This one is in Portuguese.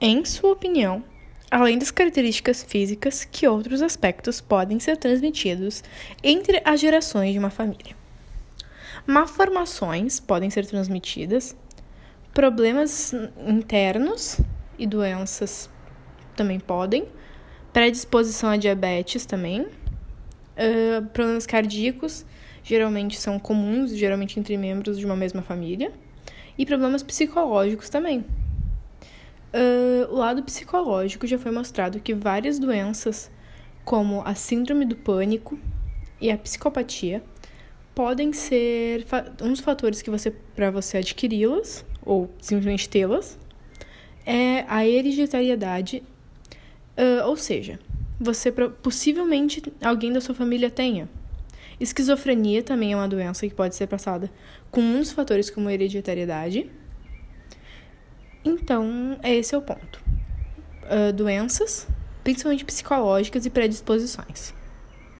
Em sua opinião, além das características físicas, que outros aspectos podem ser transmitidos entre as gerações de uma família? Malformações podem ser transmitidas, problemas internos e doenças também podem, predisposição a diabetes também, uh, problemas cardíacos geralmente são comuns, geralmente entre membros de uma mesma família, e problemas psicológicos também. Uh, o lado psicológico já foi mostrado que várias doenças, como a síndrome do pânico e a psicopatia, podem ser um dos fatores que você para você adquiri-las ou simplesmente tê-las é a hereditariedade, uh, ou seja, você possivelmente alguém da sua família tenha. Esquizofrenia também é uma doença que pode ser passada com dos fatores como hereditariedade. Então, esse é o ponto. Uh, doenças, principalmente psicológicas e predisposições.